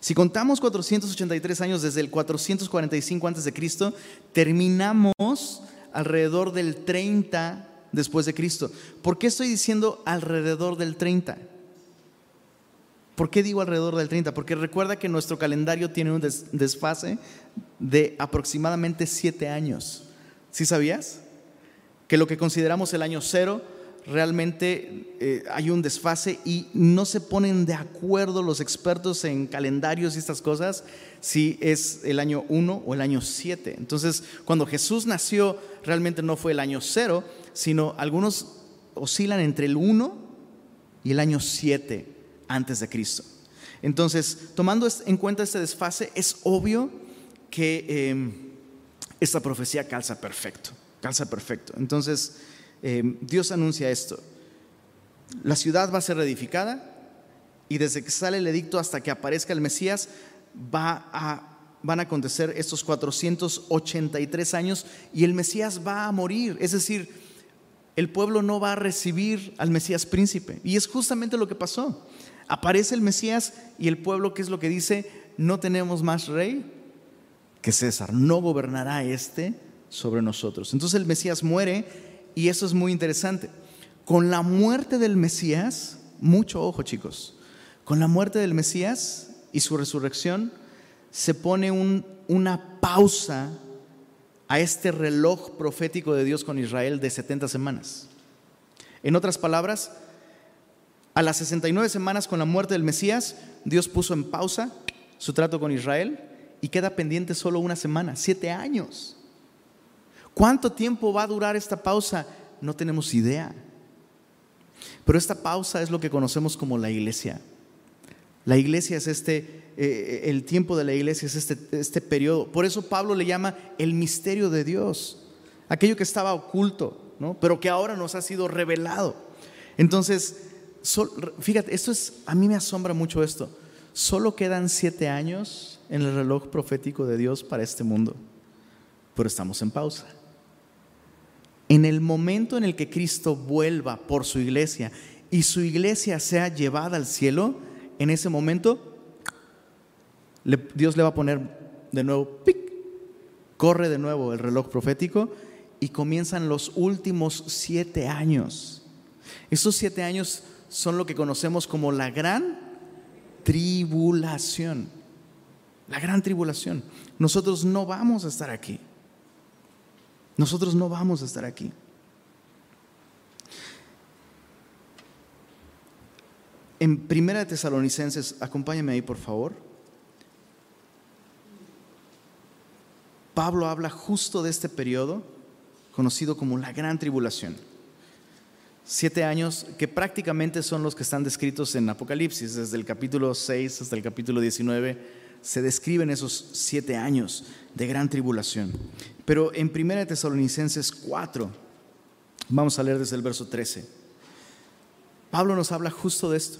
Si contamos 483 años desde el 445 antes de Cristo, terminamos alrededor del 30 después de Cristo. ¿Por qué estoy diciendo alrededor del 30? ¿Por qué digo alrededor del 30? Porque recuerda que nuestro calendario tiene un desfase de aproximadamente siete años. ¿Sí sabías? Que lo que consideramos el año cero, realmente eh, hay un desfase y no se ponen de acuerdo los expertos en calendarios y estas cosas si es el año 1 o el año 7. Entonces, cuando Jesús nació, realmente no fue el año cero, sino algunos oscilan entre el 1 y el año 7 antes de Cristo. Entonces, tomando en cuenta este desfase, es obvio que em, esta profecía calza perfecto, calza perfecto. Entonces, em, Dios anuncia esto. La ciudad va a ser reedificada y desde que sale el edicto hasta que aparezca el Mesías, va a, van a acontecer estos 483 años y el Mesías va a morir. Es decir, el pueblo no va a recibir al Mesías príncipe. Y es justamente lo que pasó. Aparece el Mesías y el pueblo, ¿qué es lo que dice? No tenemos más rey que César, no gobernará este sobre nosotros. Entonces el Mesías muere y eso es muy interesante. Con la muerte del Mesías, mucho ojo chicos, con la muerte del Mesías y su resurrección, se pone una pausa a este reloj profético de Dios con Israel de 70 semanas. En otras palabras, a las 69 semanas con la muerte del Mesías, Dios puso en pausa su trato con Israel y queda pendiente solo una semana, siete años. ¿Cuánto tiempo va a durar esta pausa? No tenemos idea. Pero esta pausa es lo que conocemos como la iglesia. La iglesia es este, eh, el tiempo de la iglesia es este, este periodo. Por eso Pablo le llama el misterio de Dios, aquello que estaba oculto, ¿no? pero que ahora nos ha sido revelado. Entonces, fíjate, esto es, a mí me asombra mucho esto. Solo quedan siete años en el reloj profético de Dios para este mundo, pero estamos en pausa. En el momento en el que Cristo vuelva por su iglesia y su iglesia sea llevada al cielo, en ese momento Dios le va a poner de nuevo, ¡pic! corre de nuevo el reloj profético y comienzan los últimos siete años. Esos siete años son lo que conocemos como la gran tribulación. La gran tribulación. Nosotros no vamos a estar aquí. Nosotros no vamos a estar aquí. En Primera de Tesalonicenses, acompáñame ahí por favor. Pablo habla justo de este periodo conocido como la gran tribulación. Siete años que prácticamente son los que están descritos en Apocalipsis, desde el capítulo 6 hasta el capítulo 19 se describen esos siete años de gran tribulación. Pero en 1 Tesalonicenses 4, vamos a leer desde el verso 13, Pablo nos habla justo de esto.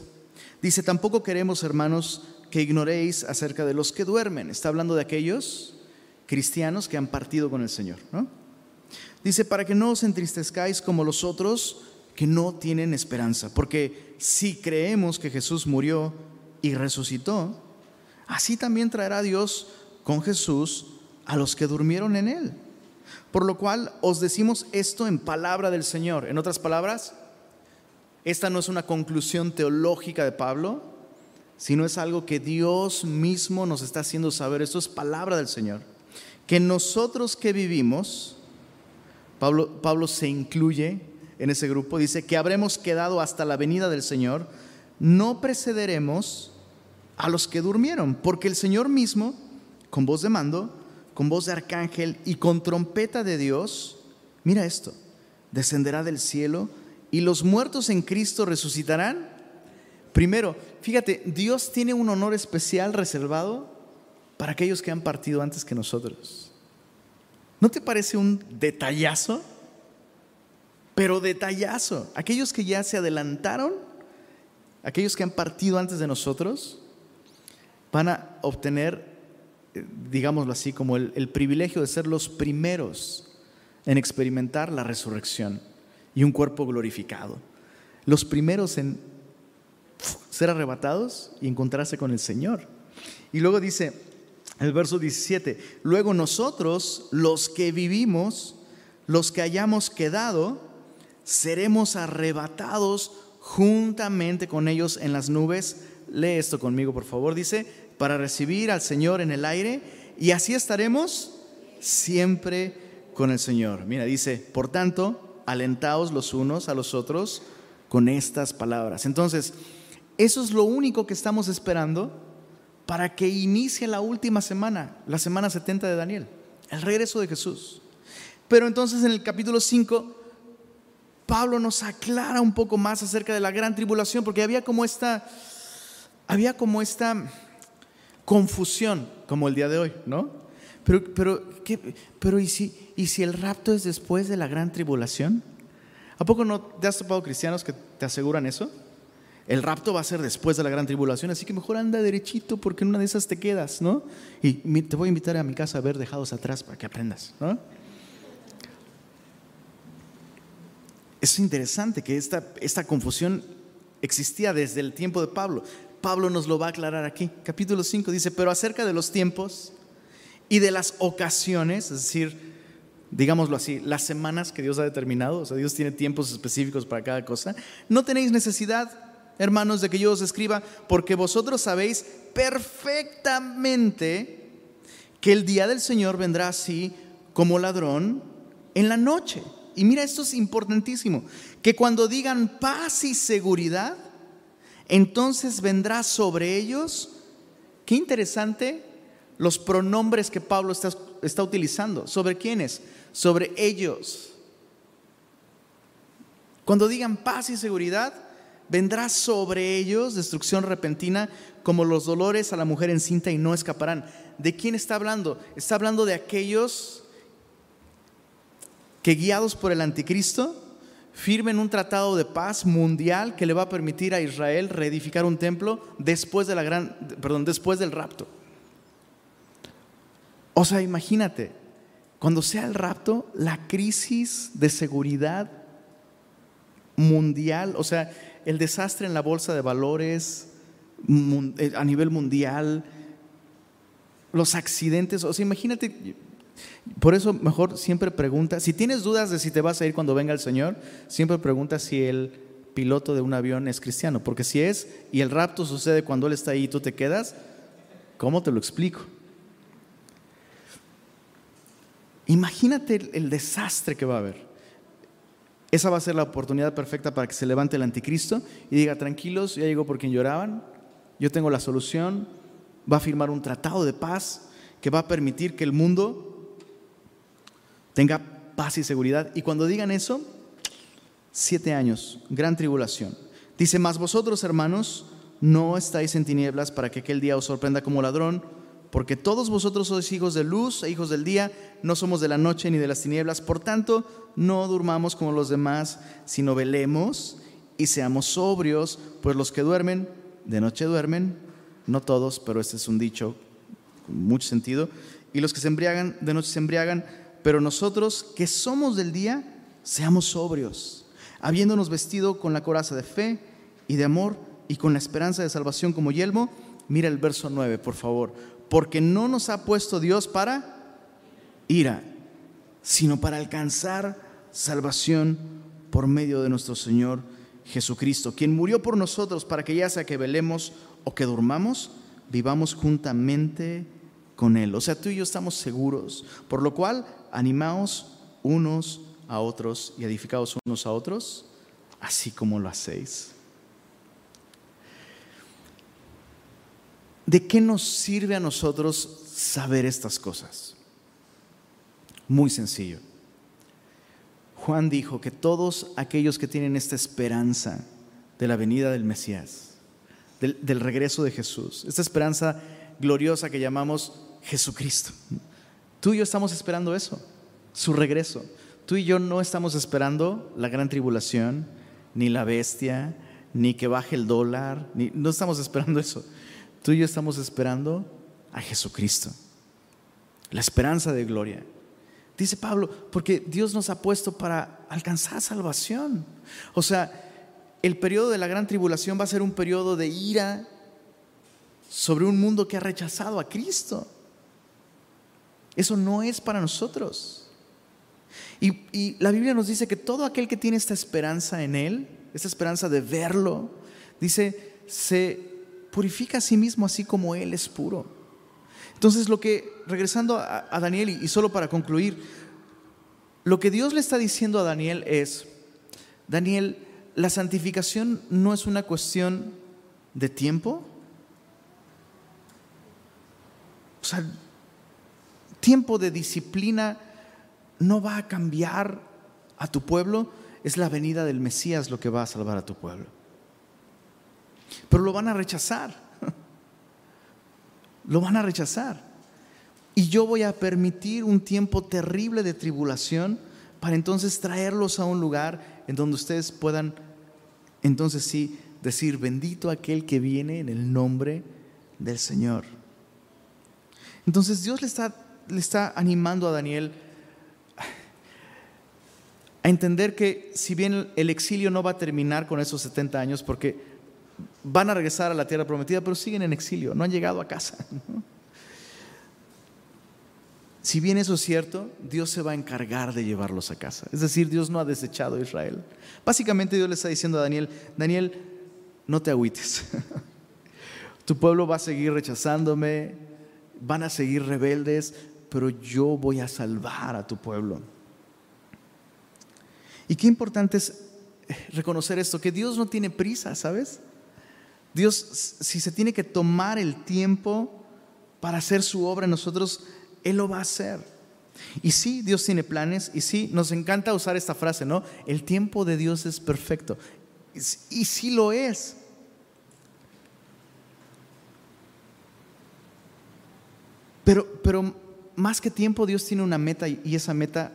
Dice, tampoco queremos, hermanos, que ignoréis acerca de los que duermen. Está hablando de aquellos cristianos que han partido con el Señor. Dice, para que no os entristezcáis como los otros que no tienen esperanza. Porque si creemos que Jesús murió y resucitó, así también traerá Dios con Jesús a los que durmieron en él. Por lo cual os decimos esto en palabra del Señor. En otras palabras, esta no es una conclusión teológica de Pablo, sino es algo que Dios mismo nos está haciendo saber. Esto es palabra del Señor. Que nosotros que vivimos, Pablo, Pablo se incluye en ese grupo, dice que habremos quedado hasta la venida del Señor, no precederemos a los que durmieron, porque el Señor mismo, con voz de mando, con voz de arcángel y con trompeta de Dios, mira esto, descenderá del cielo y los muertos en Cristo resucitarán. Primero, fíjate, Dios tiene un honor especial reservado para aquellos que han partido antes que nosotros. ¿No te parece un detallazo? Pero detallazo. Aquellos que ya se adelantaron, aquellos que han partido antes de nosotros, van a obtener, eh, digámoslo así, como el, el privilegio de ser los primeros en experimentar la resurrección y un cuerpo glorificado. Los primeros en ser arrebatados y encontrarse con el Señor. Y luego dice el verso 17, luego nosotros, los que vivimos, los que hayamos quedado, seremos arrebatados juntamente con ellos en las nubes Lee esto conmigo, por favor. Dice, para recibir al Señor en el aire y así estaremos siempre con el Señor. Mira, dice, por tanto, alentaos los unos a los otros con estas palabras. Entonces, eso es lo único que estamos esperando para que inicie la última semana, la semana 70 de Daniel, el regreso de Jesús. Pero entonces en el capítulo 5, Pablo nos aclara un poco más acerca de la gran tribulación, porque había como esta había como esta confusión, como el día de hoy, ¿no? Pero, pero, pero ¿y, si, ¿y si el rapto es después de la gran tribulación? ¿A poco no te has topado cristianos que te aseguran eso? El rapto va a ser después de la gran tribulación, así que mejor anda derechito porque en una de esas te quedas, ¿no? Y te voy a invitar a mi casa a ver dejados atrás para que aprendas, ¿no? Es interesante que esta, esta confusión existía desde el tiempo de Pablo. Pablo nos lo va a aclarar aquí. Capítulo 5 dice, pero acerca de los tiempos y de las ocasiones, es decir, digámoslo así, las semanas que Dios ha determinado, o sea, Dios tiene tiempos específicos para cada cosa, no tenéis necesidad, hermanos, de que yo os escriba, porque vosotros sabéis perfectamente que el día del Señor vendrá así como ladrón en la noche. Y mira, esto es importantísimo, que cuando digan paz y seguridad, entonces vendrá sobre ellos, qué interesante, los pronombres que Pablo está, está utilizando. ¿Sobre quiénes? Sobre ellos. Cuando digan paz y seguridad, vendrá sobre ellos destrucción repentina como los dolores a la mujer encinta y no escaparán. ¿De quién está hablando? Está hablando de aquellos que guiados por el anticristo firmen un tratado de paz mundial que le va a permitir a Israel reedificar un templo después de la gran perdón, después del rapto. O sea, imagínate, cuando sea el rapto, la crisis de seguridad mundial, o sea, el desastre en la bolsa de valores eh, a nivel mundial, los accidentes, o sea, imagínate, por eso mejor siempre pregunta, si tienes dudas de si te vas a ir cuando venga el Señor, siempre pregunta si el piloto de un avión es cristiano, porque si es y el rapto sucede cuando Él está ahí y tú te quedas, ¿cómo te lo explico? Imagínate el, desastre que va a haber. Esa va a ser la oportunidad perfecta para que se levante el anticristo y diga, tranquilos, ya llegó por quien lloraban, yo tengo la solución, va a firmar un tratado de paz que va a permitir que el mundo tenga paz y seguridad. Y cuando digan eso, siete años, gran tribulación. Dice, más vosotros, hermanos, no estáis en tinieblas para que aquel día os sorprenda como ladrón porque todos vosotros sois hijos de luz e hijos del día, no somos de la noche ni de las tinieblas, por tanto, no durmamos como los demás, sino velemos y seamos sobrios, pues los que duermen, de noche duermen, no todos, pero este es un dicho con mucho sentido, y los que se embriagan, de noche se embriagan, pero nosotros que somos del día, seamos sobrios, habiéndonos vestido con la coraza de fe y de amor y con la esperanza de salvación como yelmo. Mira el verso 9, por favor porque no nos ha puesto Dios para ira, sino para alcanzar salvación por medio de nuestro Señor Jesucristo, quien murió por nosotros para que ya sea que velemos o que durmamos, vivamos juntamente con Él. O sea, tú y yo estamos seguros, por lo cual animaos unos a otros y edificaos unos a otros, así como lo hacéis. ¿De qué nos sirve a nosotros saber estas cosas? Muy sencillo. Juan dijo que todos aquellos que tienen esta esperanza de la venida del Mesías, del, regreso de Jesús, esta esperanza gloriosa que llamamos Jesucristo, tú y yo estamos esperando eso, su regreso. Tú y yo no estamos esperando la gran tribulación, ni la bestia, ni que baje el dólar, ni, no estamos esperando eso. Tú y yo estamos esperando a Jesucristo, la esperanza de gloria. Dice Pablo, porque Dios nos ha puesto para alcanzar salvación. O sea, el periodo de la gran tribulación va a ser un periodo de ira sobre un mundo que ha rechazado a Cristo. Eso no es para nosotros. Y, y, la Biblia nos dice que todo aquel que tiene esta esperanza en Él, esta esperanza de verlo, dice, se purifica a sí mismo así como Él es puro. Entonces lo que, regresando a, Daniel y, solo para concluir, lo que Dios le está diciendo a Daniel es, Daniel, la santificación no es una cuestión de tiempo. O sea, tiempo de disciplina no va a cambiar a tu pueblo, es la venida del Mesías lo que va a salvar a tu pueblo pero lo van a rechazar. <laughs> Lo van a rechazar. Y yo voy a permitir un tiempo terrible de tribulación para entonces traerlos a un lugar en donde ustedes puedan, entonces sí, decir, bendito aquel que viene en el nombre del Señor. Entonces Dios le está, le está animando a Daniel a entender que si bien el exilio no va a terminar con esos 70 años, porque van a regresar a la tierra prometida, pero siguen en exilio, no han llegado a casa. Si bien eso es cierto, Dios se va a encargar de llevarlos a casa. Es decir, Dios no ha desechado a Israel. Básicamente Dios le está diciendo a Daniel, Daniel, no te agüites. <laughs> Tu pueblo va a seguir rechazándome, van a seguir rebeldes, pero yo voy a salvar a tu pueblo. Y qué importante es reconocer esto, que Dios no tiene prisa, ¿sabes? Dios, si se tiene que tomar el tiempo para hacer su obra en nosotros, Él lo va a hacer. Y sí, Dios tiene planes, y sí, nos encanta usar esta frase, ¿no? El tiempo de Dios es perfecto. Y sí lo es. Pero, pero más que tiempo, Dios tiene una meta y esa meta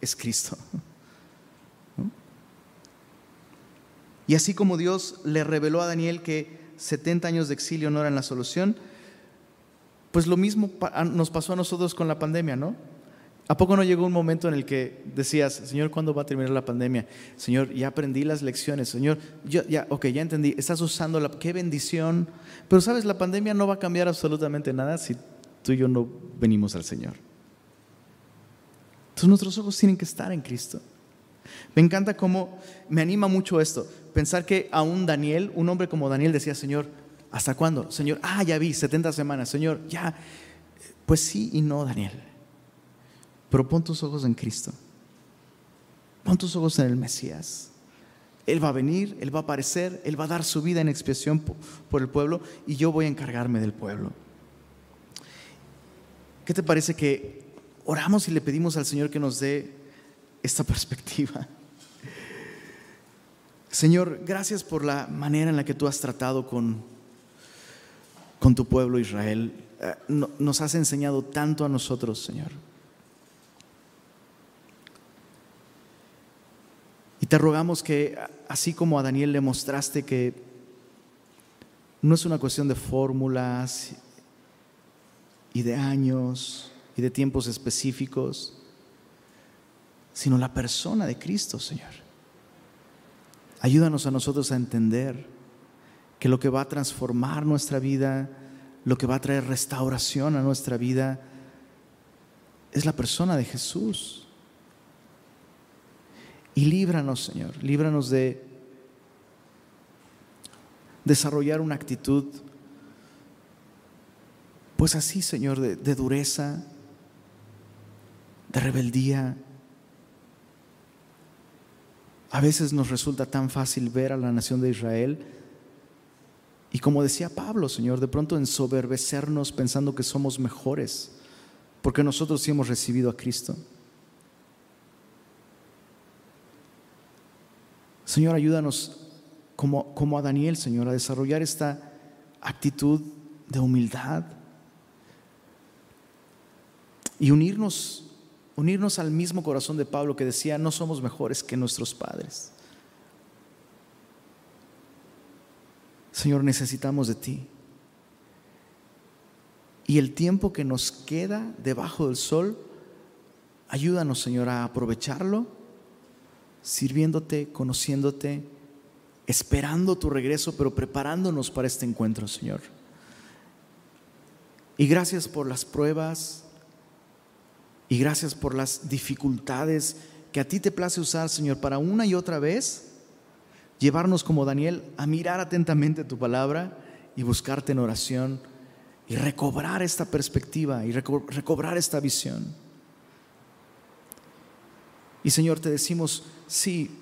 es Cristo. <laughs> Y así como Dios le reveló a Daniel que 70 años de exilio no eran la solución, pues lo mismo nos pasó a nosotros con la pandemia, ¿no? ¿A poco no llegó un momento en el que decías, Señor, ¿cuándo va a terminar la pandemia? Señor, ya aprendí las lecciones. Señor, ya, ok, ya entendí. Estás usando la, qué bendición. Pero sabes, la pandemia no va a cambiar absolutamente nada si tú y yo no venimos al Señor. Entonces nuestros ojos tienen que estar en Cristo. Me encanta cómo me anima mucho esto. Pensar que aún Daniel, un hombre como Daniel decía, Señor, ¿hasta cuándo? Señor, ah, ya vi, 70 semanas. Señor, ya. Pues sí y no, Daniel. Pero pon tus ojos en Cristo. Pon tus ojos en el Mesías. Él va a venir, Él va a aparecer, Él va a dar su vida en expiación por el pueblo y yo voy a encargarme del pueblo. ¿Qué te parece que oramos y le pedimos al Señor que nos dé esta perspectiva? Señor, gracias por la manera en la que tú has tratado con, con tu pueblo Israel. Eh, nos has enseñado tanto a nosotros, Señor. Y te rogamos que, así como a Daniel le mostraste que no es una cuestión de fórmulas y de años y de tiempos específicos, sino la persona de Cristo, Señor. Ayúdanos a nosotros a entender que lo que va a transformar nuestra vida, lo que va a traer restauración a nuestra vida, es la persona de Jesús. Y líbranos, Señor, líbranos de desarrollar una actitud, pues así, Señor, de, dureza, de rebeldía. A veces nos resulta tan fácil ver a la nación de Israel y como decía Pablo, Señor, de pronto ensoberbecernos pensando que somos mejores, porque nosotros sí hemos recibido a Cristo. Señor, ayúdanos como, como a Daniel, Señor, a desarrollar esta actitud de humildad y unirnos, unirnos al mismo corazón de Pablo que decía, no somos mejores que nuestros padres. Señor, necesitamos de ti. Y el tiempo que nos queda debajo del sol, ayúdanos, Señor, a aprovecharlo sirviéndote, conociéndote, esperando tu regreso, pero preparándonos para este encuentro, Señor. Y gracias por las pruebas y gracias por las dificultades que a ti te place usar, Señor, para una y otra vez llevarnos como Daniel a mirar atentamente tu palabra y buscarte en oración y recobrar esta perspectiva y recobrar esta visión. Y Señor, te decimos, sí,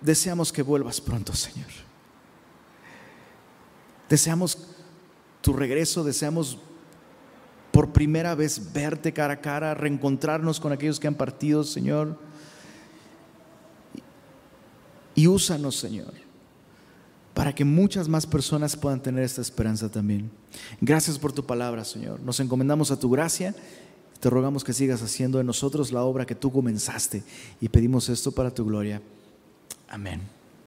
deseamos que vuelvas pronto, Señor. Deseamos tu regreso, deseamos por primera vez verte cara a cara, reencontrarnos con aquellos que han partido, Señor. Y úsanos, Señor, para que muchas más personas puedan tener esta esperanza también. Gracias por tu palabra, Señor. Nos encomendamos a tu gracia te rogamos que sigas haciendo en nosotros la obra que tú comenzaste y pedimos esto para tu gloria. Amén.